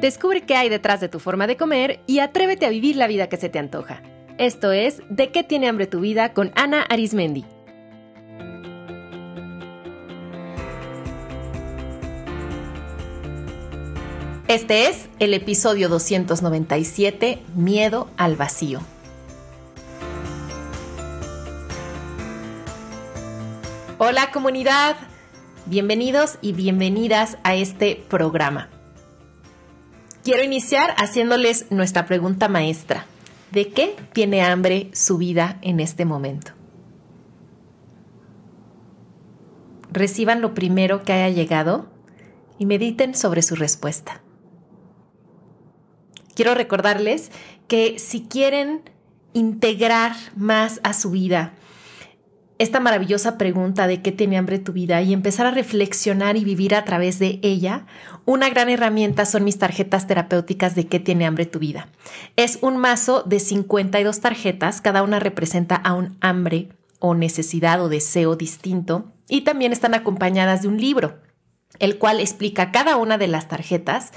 Descubre qué hay detrás de tu forma de comer y atrévete a vivir la vida que se te antoja. Esto es De qué tiene hambre tu vida con Ana Arismendi. Este es el episodio 297, Miedo al vacío. Hola comunidad, bienvenidos y bienvenidas a este programa. Quiero iniciar haciéndoles nuestra pregunta maestra. ¿De qué tiene hambre su vida en este momento? Reciban lo primero que haya llegado y mediten sobre su respuesta quiero recordarles que si quieren integrar más a su vida esta maravillosa pregunta de qué tiene hambre tu vida y empezar a reflexionar y vivir a través de ella, una gran herramienta son mis tarjetas terapéuticas de qué tiene hambre tu vida. Es un mazo de 52 tarjetas, cada una representa a un hambre o necesidad o deseo distinto y también están acompañadas de un libro el cual explica cada una de las tarjetas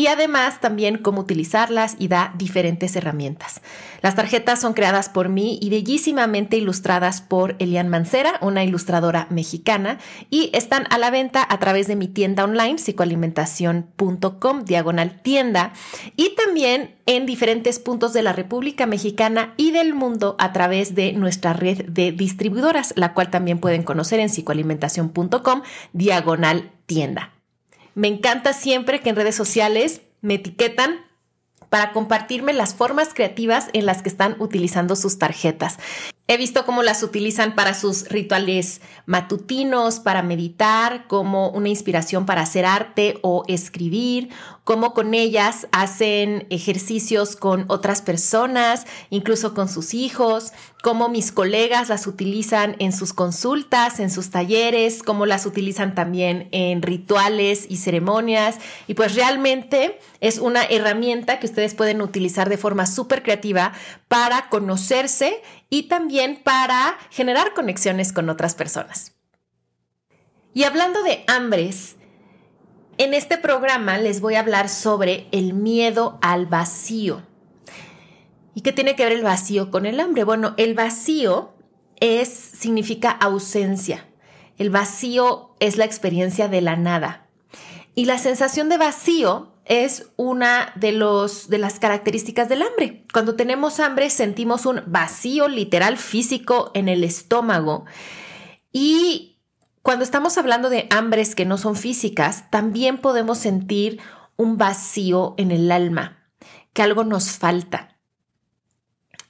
y además también cómo utilizarlas y da diferentes herramientas. Las tarjetas son creadas por mí y bellísimamente ilustradas por Elian Mancera, una ilustradora mexicana, y están a la venta a través de mi tienda online psicoalimentación.com diagonal tienda y también en diferentes puntos de la República Mexicana y del mundo a través de nuestra red de distribuidoras, la cual también pueden conocer en psicoalimentación.com diagonal tienda. Me encanta siempre que en redes sociales me etiquetan para compartirme las formas creativas en las que están utilizando sus tarjetas. He visto cómo las utilizan para sus rituales matutinos, para meditar, como una inspiración para hacer arte o escribir, cómo con ellas hacen ejercicios con otras personas, incluso con sus hijos, cómo mis colegas las utilizan en sus consultas, en sus talleres, cómo las utilizan también en rituales y ceremonias. Y pues realmente es una herramienta que ustedes pueden utilizar de forma súper creativa para conocerse y también para generar conexiones con otras personas. Y hablando de hambres, en este programa les voy a hablar sobre el miedo al vacío. ¿Y qué tiene que ver el vacío con el hambre? Bueno, el vacío es significa ausencia. El vacío es la experiencia de la nada. Y la sensación de vacío es una de, los, de las características del hambre. Cuando tenemos hambre sentimos un vacío literal físico en el estómago y cuando estamos hablando de hambres que no son físicas, también podemos sentir un vacío en el alma, que algo nos falta.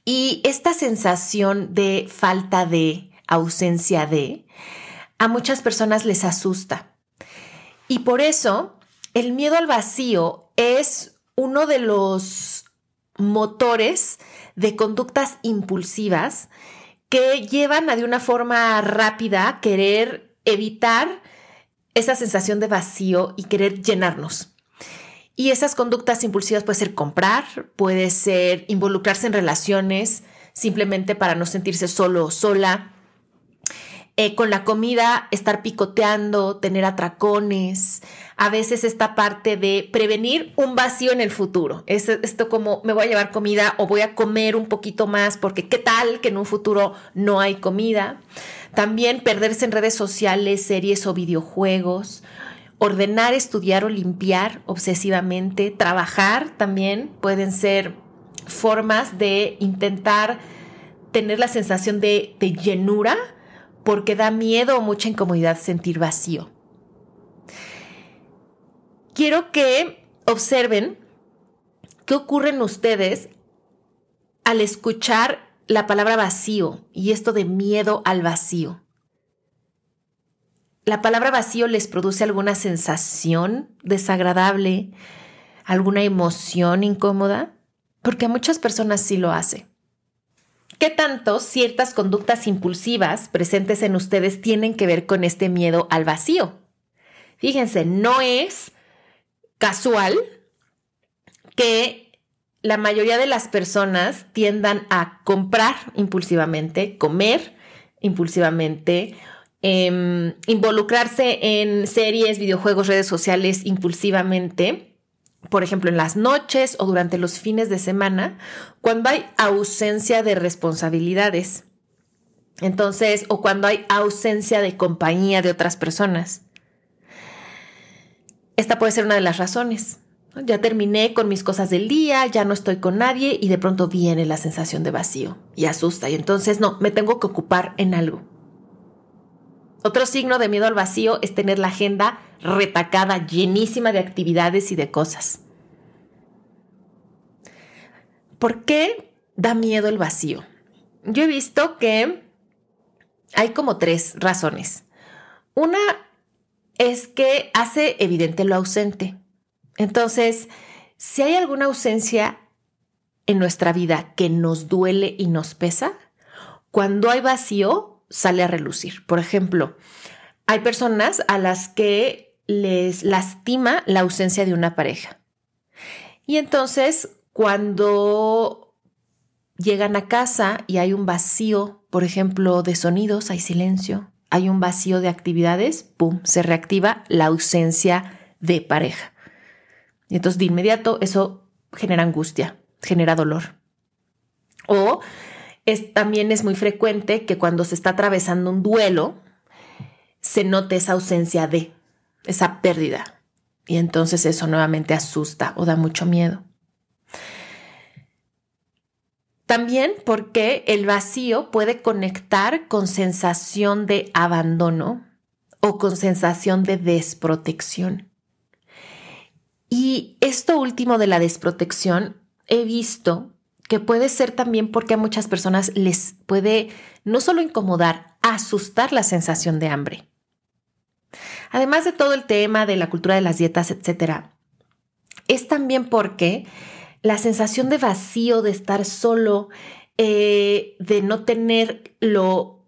Y esta sensación de falta de, ausencia de, a muchas personas les asusta. Y por eso el miedo al vacío es uno de los motores de conductas impulsivas que llevan a de una forma rápida querer evitar esa sensación de vacío y querer llenarnos. Y esas conductas impulsivas puede ser comprar, puede ser involucrarse en relaciones simplemente para no sentirse solo o sola, eh, con la comida estar picoteando, tener atracones, a veces esta parte de prevenir un vacío en el futuro. Es esto como me voy a llevar comida o voy a comer un poquito más porque qué tal que en un futuro no hay comida. También perderse en redes sociales, series o videojuegos. Ordenar, estudiar o limpiar obsesivamente. Trabajar también pueden ser formas de intentar tener la sensación de, de llenura porque da miedo o mucha incomodidad sentir vacío. Quiero que observen qué ocurre en ustedes al escuchar la palabra vacío y esto de miedo al vacío. ¿La palabra vacío les produce alguna sensación desagradable, alguna emoción incómoda? Porque a muchas personas sí lo hace. ¿Qué tanto ciertas conductas impulsivas presentes en ustedes tienen que ver con este miedo al vacío? Fíjense, no es casual que la mayoría de las personas tiendan a comprar impulsivamente, comer impulsivamente, em, involucrarse en series, videojuegos, redes sociales impulsivamente por ejemplo, en las noches o durante los fines de semana, cuando hay ausencia de responsabilidades. Entonces, o cuando hay ausencia de compañía de otras personas. Esta puede ser una de las razones. Ya terminé con mis cosas del día, ya no estoy con nadie y de pronto viene la sensación de vacío y asusta y entonces no, me tengo que ocupar en algo. Otro signo de miedo al vacío es tener la agenda retacada, llenísima de actividades y de cosas. ¿Por qué da miedo el vacío? Yo he visto que hay como tres razones. Una es que hace evidente lo ausente. Entonces, si hay alguna ausencia en nuestra vida que nos duele y nos pesa, cuando hay vacío, sale a relucir. Por ejemplo, hay personas a las que les lastima la ausencia de una pareja. Y entonces, cuando llegan a casa y hay un vacío, por ejemplo, de sonidos, hay silencio, hay un vacío de actividades, ¡pum!, se reactiva la ausencia de pareja. Y entonces de inmediato eso genera angustia, genera dolor. O es, también es muy frecuente que cuando se está atravesando un duelo, se note esa ausencia de, esa pérdida. Y entonces eso nuevamente asusta o da mucho miedo. También porque el vacío puede conectar con sensación de abandono o con sensación de desprotección. Y esto último de la desprotección, he visto que puede ser también porque a muchas personas les puede no solo incomodar, asustar la sensación de hambre. Además de todo el tema de la cultura de las dietas, etcétera, es también porque la sensación de vacío, de estar solo, eh, de no tener lo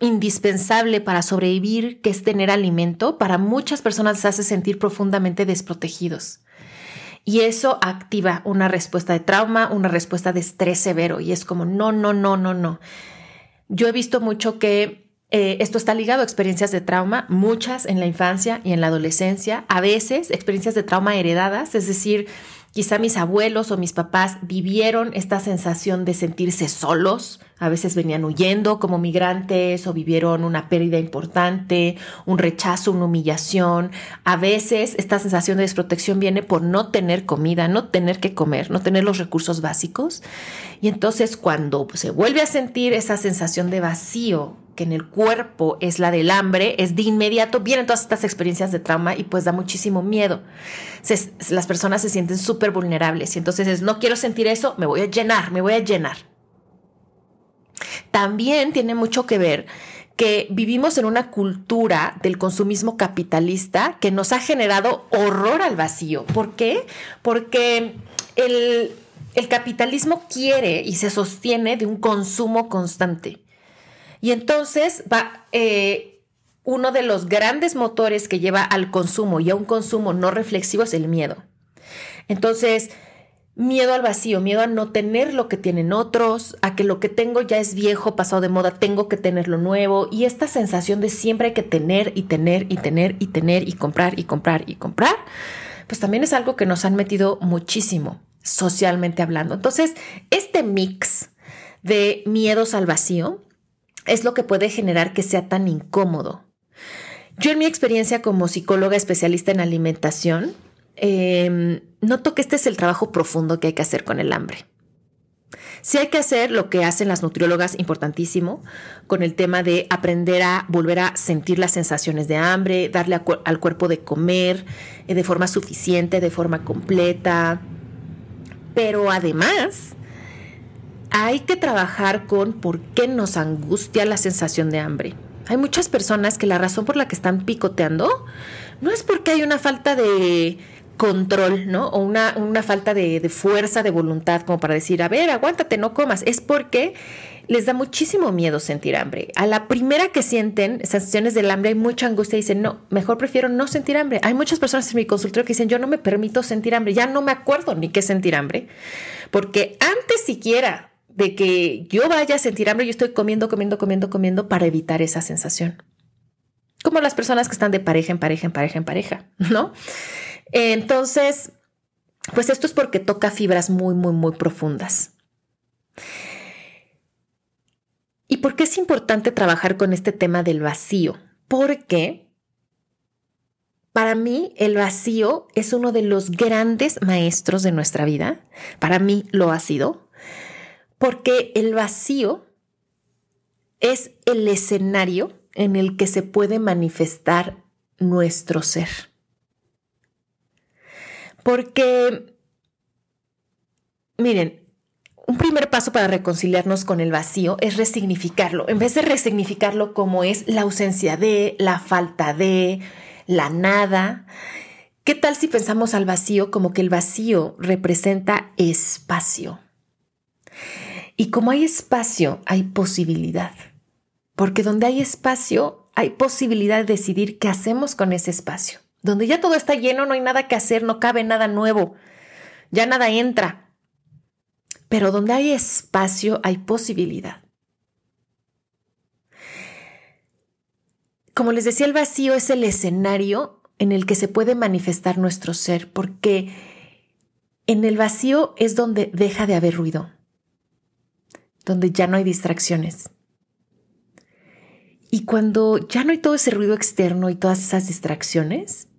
indispensable para sobrevivir, que es tener alimento, para muchas personas les hace sentir profundamente desprotegidos. Y eso activa una respuesta de trauma, una respuesta de estrés severo. Y es como, no, no, no, no, no. Yo he visto mucho que eh, esto está ligado a experiencias de trauma, muchas en la infancia y en la adolescencia, a veces experiencias de trauma heredadas, es decir, Quizá mis abuelos o mis papás vivieron esta sensación de sentirse solos, a veces venían huyendo como migrantes o vivieron una pérdida importante, un rechazo, una humillación. A veces esta sensación de desprotección viene por no tener comida, no tener que comer, no tener los recursos básicos. Y entonces cuando se vuelve a sentir esa sensación de vacío que en el cuerpo es la del hambre, es de inmediato, vienen todas estas experiencias de trauma y pues da muchísimo miedo. las personas se sienten súper vulnerables y entonces es, no quiero sentir eso, me voy a llenar, me voy a llenar. También tiene mucho que ver que vivimos en una cultura del consumismo capitalista que nos ha generado horror al vacío. ¿Por qué? Porque el, capitalismo quiere y se sostiene de un consumo constante. Y entonces va, eh, uno de los grandes motores que lleva al consumo y a un consumo no reflexivo es el miedo. Entonces, miedo al vacío, miedo a no tener lo que tienen otros, a que lo que tengo ya es viejo, pasado de moda, tengo que tener lo nuevo y esta sensación de siempre hay que tener y tener y tener y tener y comprar y comprar y comprar, pues también es algo que nos han metido muchísimo socialmente hablando. Entonces, este mix de miedos al vacío es lo que puede generar que sea tan incómodo. Yo en mi experiencia como psicóloga especialista en alimentación, em, noto que este es el trabajo profundo que hay que hacer con el hambre. Si hay que hacer lo que hacen las nutriólogas, importantísimo, con el tema de aprender a volver a sentir las sensaciones de hambre, darle al cuerpo de comer eh, de forma suficiente, de forma completa. Pero además, hay que trabajar con por qué nos angustia la sensación de hambre. Hay muchas personas que la razón por la que están picoteando no es porque hay una falta de control, ¿no? O una, una falta de, fuerza, de voluntad, como para decir, a ver, aguántate, no comas. Es porque les da muchísimo miedo sentir hambre. A la primera que sienten sensaciones del hambre hay mucha angustia y dicen, no, mejor prefiero no sentir hambre. Hay muchas personas en mi consultorio que dicen, yo no me permito sentir hambre, ya no me acuerdo ni qué sentir hambre, porque antes siquiera de que yo vaya a sentir hambre, yo estoy comiendo, comiendo, comiendo, comiendo para evitar esa sensación. Como las personas que están de pareja en pareja, en pareja, en pareja, ¿no? Entonces, Pues esto es porque toca fibras muy, muy, muy profundas. ¿Y por qué es importante trabajar con este tema del vacío? Porque para mí el vacío es uno de los grandes maestros de nuestra vida. Para mí lo ha sido. Porque el vacío es el escenario en el que se puede manifestar nuestro ser. Porque, miren, un primer paso para reconciliarnos con el vacío es resignificarlo. En vez de resignificarlo como es la ausencia de, la falta de, la nada, ¿qué tal si pensamos al vacío como que el vacío representa espacio? Y como hay espacio, hay posibilidad. Porque donde hay espacio, hay posibilidad de decidir qué hacemos con ese espacio. Donde ya todo está lleno, no hay nada que hacer, no cabe nada nuevo, ya nada entra. Pero donde hay espacio, hay posibilidad. Como les decía, el vacío es el escenario en el que se puede manifestar nuestro ser, porque en el vacío es donde deja de haber ruido, donde ya no hay distracciones. Y cuando ya no hay todo ese ruido externo y todas esas distracciones,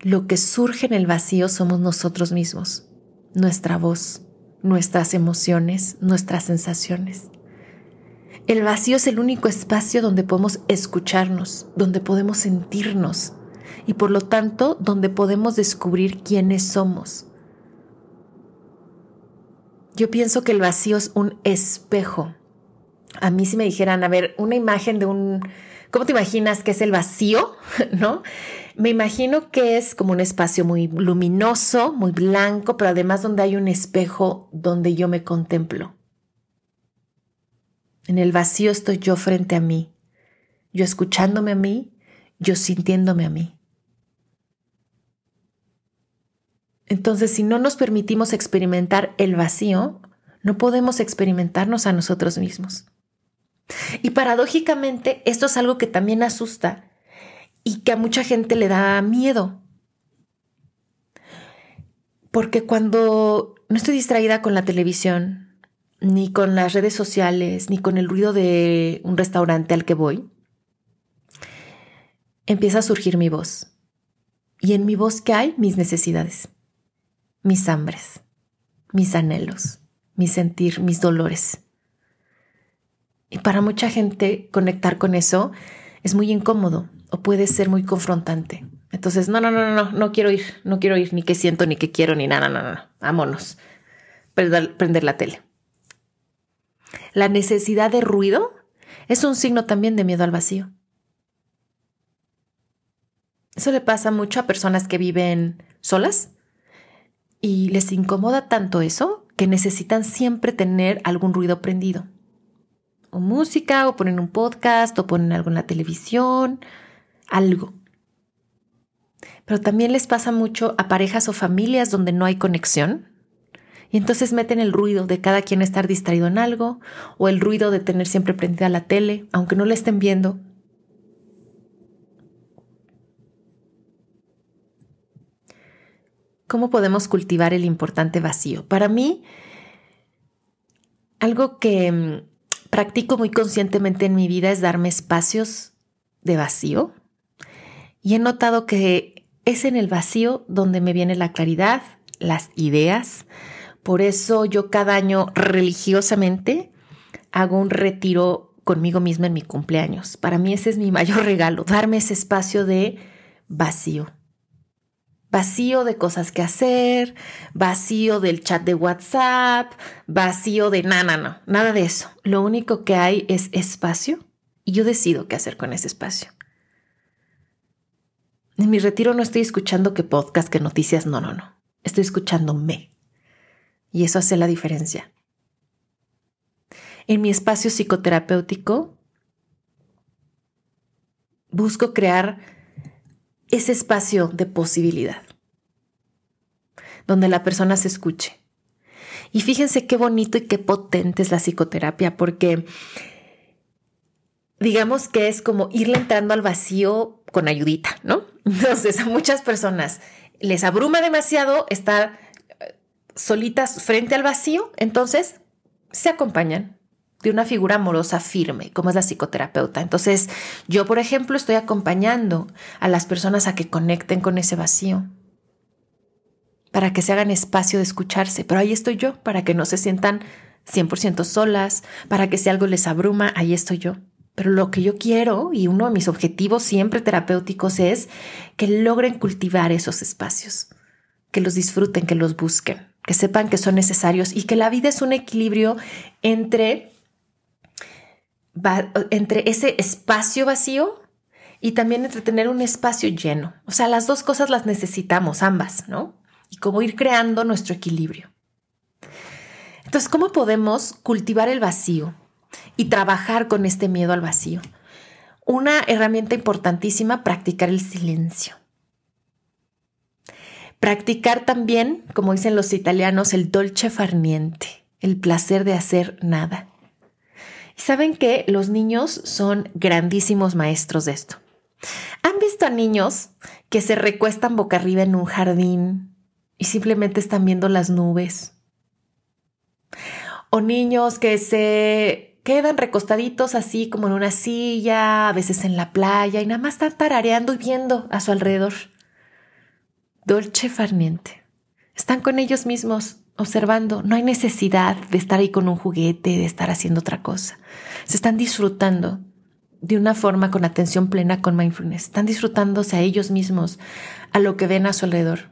lo que surge en el vacío somos nosotros mismos, nuestra voz, nuestras emociones, nuestras sensaciones. El vacío es el único espacio donde podemos escucharnos, donde podemos sentirnos y por lo tanto donde podemos descubrir quiénes somos. Yo pienso que el vacío es un espejo. A mí si me dijeran, a ver, una imagen de un... ¿Cómo te imaginas que es el vacío? ¿No? Me imagino que es como un espacio muy luminoso, muy blanco, pero además donde hay un espejo donde yo me contemplo. En el vacío estoy yo frente a mí, yo escuchándome a mí, yo sintiéndome a mí. Entonces, si no nos permitimos experimentar el vacío, no podemos experimentarnos a nosotros mismos. Y paradójicamente, esto es algo que también asusta y que a mucha gente le da miedo. Porque cuando no estoy distraída con la televisión, ni con las redes sociales, ni con el ruido de un restaurante al que voy, empieza a surgir mi voz. Y en mi voz, ¿qué hay? Mis necesidades, mis hambres, mis anhelos, mi sentir, mis dolores. Y para mucha gente conectar con eso es muy incómodo o puede ser muy confrontante. Entonces, no, no, no, no, no quiero ir, no quiero ir, ni qué siento, ni qué quiero, ni nada, no, no, no, vámonos. Prender la tele. La necesidad de ruido es un signo también de miedo al vacío. Eso le pasa mucho a personas que viven solas y les incomoda tanto eso que necesitan siempre tener algún ruido prendido. O música, o ponen un podcast, o ponen algo en la televisión, algo. Pero también les pasa mucho a parejas o familias donde no hay conexión. Y entonces meten el ruido de cada quien estar distraído en algo o el ruido de tener siempre prendida la tele, aunque no la estén viendo. ¿Cómo podemos cultivar el importante vacío? Para mí, algo que mm, practico muy conscientemente en mi vida es darme espacios de vacío y he notado que es en el vacío donde me viene la claridad, las ideas. Por eso yo cada año religiosamente hago un retiro conmigo misma en mi cumpleaños. Para mí ese es mi mayor regalo, darme ese espacio de vacío. Vacío de cosas que hacer, vacío del chat de WhatsApp, vacío de nada, nada de eso. Lo único que hay es espacio y yo decido qué hacer con ese espacio. En mi retiro no estoy escuchando qué podcast, qué noticias, no, no, no. Estoy escuchándome. Y eso hace la diferencia. En mi espacio psicoterapéutico busco crear ese espacio de posibilidad, donde la persona se escuche. Y fíjense qué bonito y qué potente es la psicoterapia, porque digamos que es como irle entrando al vacío con ayudita, ¿no? Entonces a muchas personas les abruma demasiado estar solitas frente al vacío, entonces se acompañan de una figura amorosa firme, como es la psicoterapeuta. Entonces, yo, por ejemplo, estoy acompañando a las personas a que conecten con ese vacío, para que se hagan espacio de escucharse, pero ahí estoy yo, para que no se sientan 100% solas, para que si algo les abruma, ahí estoy yo. Pero lo que yo quiero y uno de mis objetivos siempre terapéuticos es que logren cultivar esos espacios, que los disfruten, que los busquen, que sepan que son necesarios y que la vida es un equilibrio entre, entre ese espacio vacío y también entre tener un espacio lleno. O sea, las dos cosas las necesitamos, ambas, ¿no? Y cómo ir creando nuestro equilibrio. Entonces, ¿cómo podemos cultivar el vacío? y trabajar con este miedo al vacío. Una herramienta importantísima, practicar el silencio. Practicar también, como dicen los italianos, el dolce farniente, el placer de hacer nada. Y saben que los niños son grandísimos maestros de esto. ¿Han visto a niños que se recuestan boca arriba en un jardín y simplemente están viendo las nubes? O niños que se quedan recostaditos así como en una silla, a veces en la playa, y nada más están tarareando y viendo a su alrededor. Dolce farniente. Están con ellos mismos, observando. No hay necesidad de estar ahí con un juguete, de estar haciendo otra cosa. Se están disfrutando de una forma con atención plena, con mindfulness. Están disfrutándose a ellos mismos, a lo que ven a su alrededor.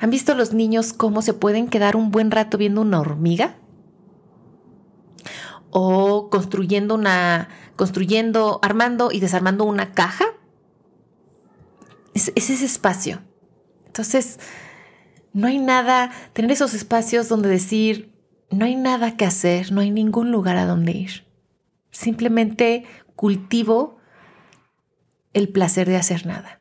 ¿Han visto los niños cómo se pueden quedar un buen rato viendo una hormiga? o construyendo una, construyendo, armando y desarmando una caja. Es, ese espacio. Entonces, no hay nada, tener esos espacios donde decir, no hay nada que hacer, no hay ningún lugar a donde ir. Simplemente cultivo el placer de hacer nada.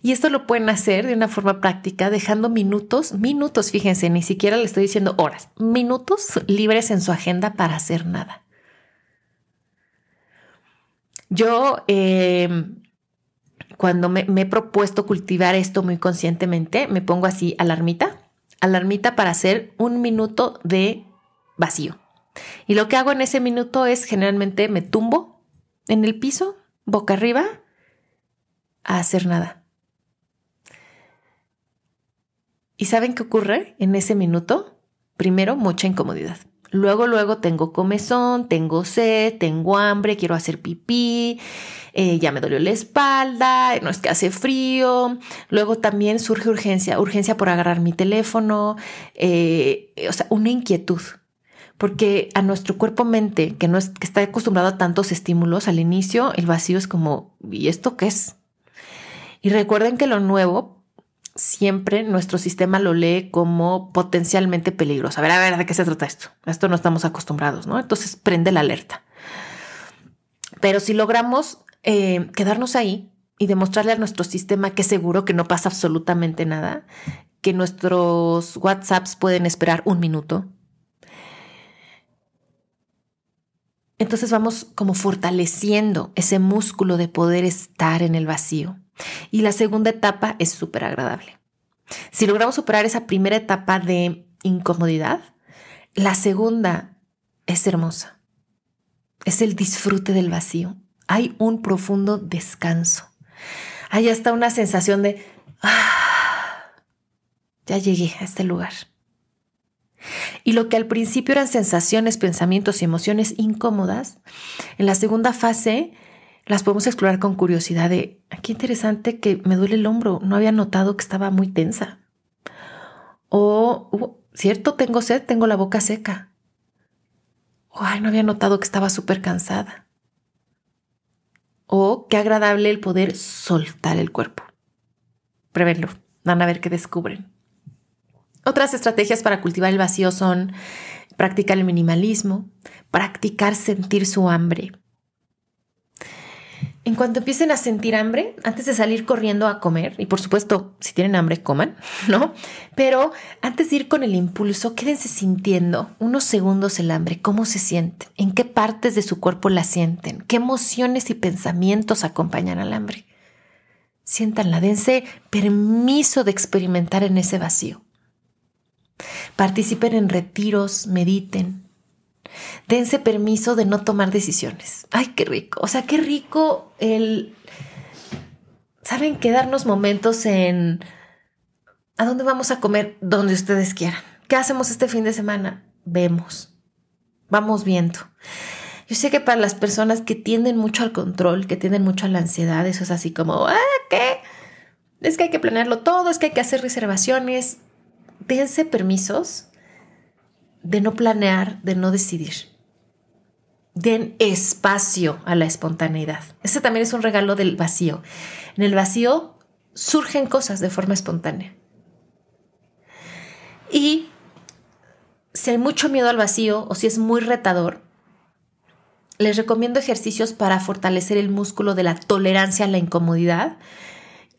Y esto lo pueden hacer de una forma práctica, dejando minutos, minutos, fíjense, ni siquiera le estoy diciendo horas, minutos libres en su agenda para hacer nada. Yo, em, cuando me, me, he propuesto cultivar esto muy conscientemente, me pongo así alarmita, alarmita para hacer un minuto de vacío. Y lo que hago en ese minuto es generalmente me tumbo en el piso, boca arriba, a hacer nada. ¿Y saben qué ocurre en ese minuto? Primero, mucha incomodidad. Luego, luego tengo comezón, tengo sed, tengo hambre, quiero hacer pipí, eh, ya me dolió la espalda, no es que hace frío. Luego también surge urgencia, urgencia por agarrar mi teléfono, eh, o sea, una inquietud. Porque a nuestro cuerpo-mente, que, no es, que está acostumbrado a tantos estímulos, al inicio el vacío es como, ¿y esto qué es? Y recuerden que lo nuevo siempre nuestro sistema lo lee como potencialmente peligroso. A ver, a ver, ¿de qué se trata esto? esto no estamos acostumbrados, ¿no? Entonces prende la alerta. Pero si logramos eh, quedarnos ahí y demostrarle a nuestro sistema que seguro que no pasa absolutamente nada, que nuestros WhatsApps pueden esperar un minuto, entonces vamos como fortaleciendo ese músculo de poder estar en el vacío. Y la segunda etapa es súper agradable. Si logramos superar esa primera etapa de incomodidad, la segunda es hermosa. Es el disfrute del vacío. Hay un profundo descanso. Hay hasta una sensación de, ah, ya llegué a este lugar. Y lo que al principio eran sensaciones, pensamientos y emociones incómodas, en la segunda fase las podemos explorar con curiosidad de, ah, qué interesante que me duele el hombro, no había notado que estaba muy tensa. O, cierto, tengo sed, tengo la boca seca. O, ay, no había notado que estaba súper cansada. O, qué agradable el poder soltar el cuerpo. Pruébenlo, van a ver qué descubren. Otras estrategias para cultivar el vacío son practicar el minimalismo, practicar sentir su hambre, en cuanto empiecen a sentir hambre, antes de salir corriendo a comer, y por supuesto, si tienen hambre, coman, ¿no? Pero antes de ir con el impulso, quédense sintiendo unos segundos el hambre, cómo se sienten, en qué partes de su cuerpo la sienten, qué emociones y pensamientos acompañan al hambre. Siéntanla, dense permiso de experimentar en ese vacío. participen en retiros, mediten. Dense permiso de no tomar decisiones. Ay, qué rico. O sea, qué rico el... ¿Saben? Quedarnos momentos en... ¿A dónde vamos a comer? Donde ustedes quieran. ¿Qué hacemos este fin de semana? Vemos. Vamos viendo. Yo sé que para las personas que tienden mucho al control, que tienden mucho a la ansiedad, eso es así como, ah, ¿qué? Es que hay que planearlo todo, es que hay que hacer reservaciones. Dense permisos de no planear, de no decidir. Den espacio a la espontaneidad. Ese también es un regalo del vacío. En el vacío surgen cosas de forma espontánea. Y si hay mucho miedo al vacío o si es muy retador, les recomiendo ejercicios para fortalecer el músculo de la tolerancia a la incomodidad,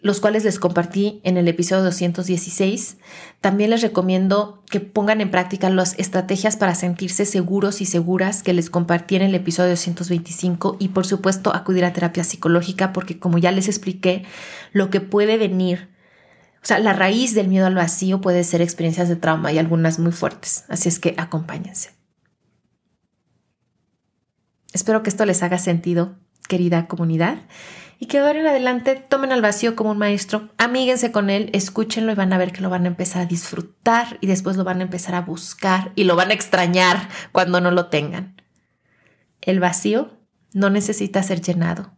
los cuales les compartí en el episodio 216. También les recomiendo que pongan en práctica las estrategias para sentirse seguros y seguras que les compartí en el episodio 225 y por supuesto acudir a terapia psicológica porque como ya les expliqué, lo que puede venir, o sea, la raíz del miedo al vacío puede ser experiencias de trauma y algunas muy fuertes. Así es que acompáñense. Espero que esto les haga sentido, querida comunidad, y que de ahora en adelante tomen al vacío como un maestro, amíguense con él, escúchenlo y van a ver que lo van a empezar a disfrutar y después lo van a empezar a buscar y lo van a extrañar cuando no lo tengan. El vacío no necesita ser llenado.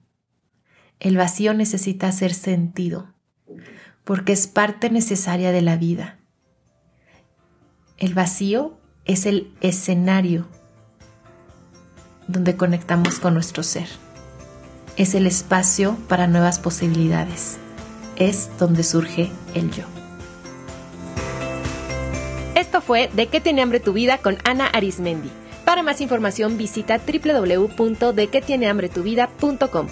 El vacío necesita ser sentido, porque es parte necesaria de la vida. El vacío es el escenario donde conectamos con nuestro ser. Es el espacio para nuevas posibilidades. Es donde surge el yo. Esto fue De qué tiene hambre tu vida con Ana Arismendi. Para más información visita www.dequetienehambretuvida.com.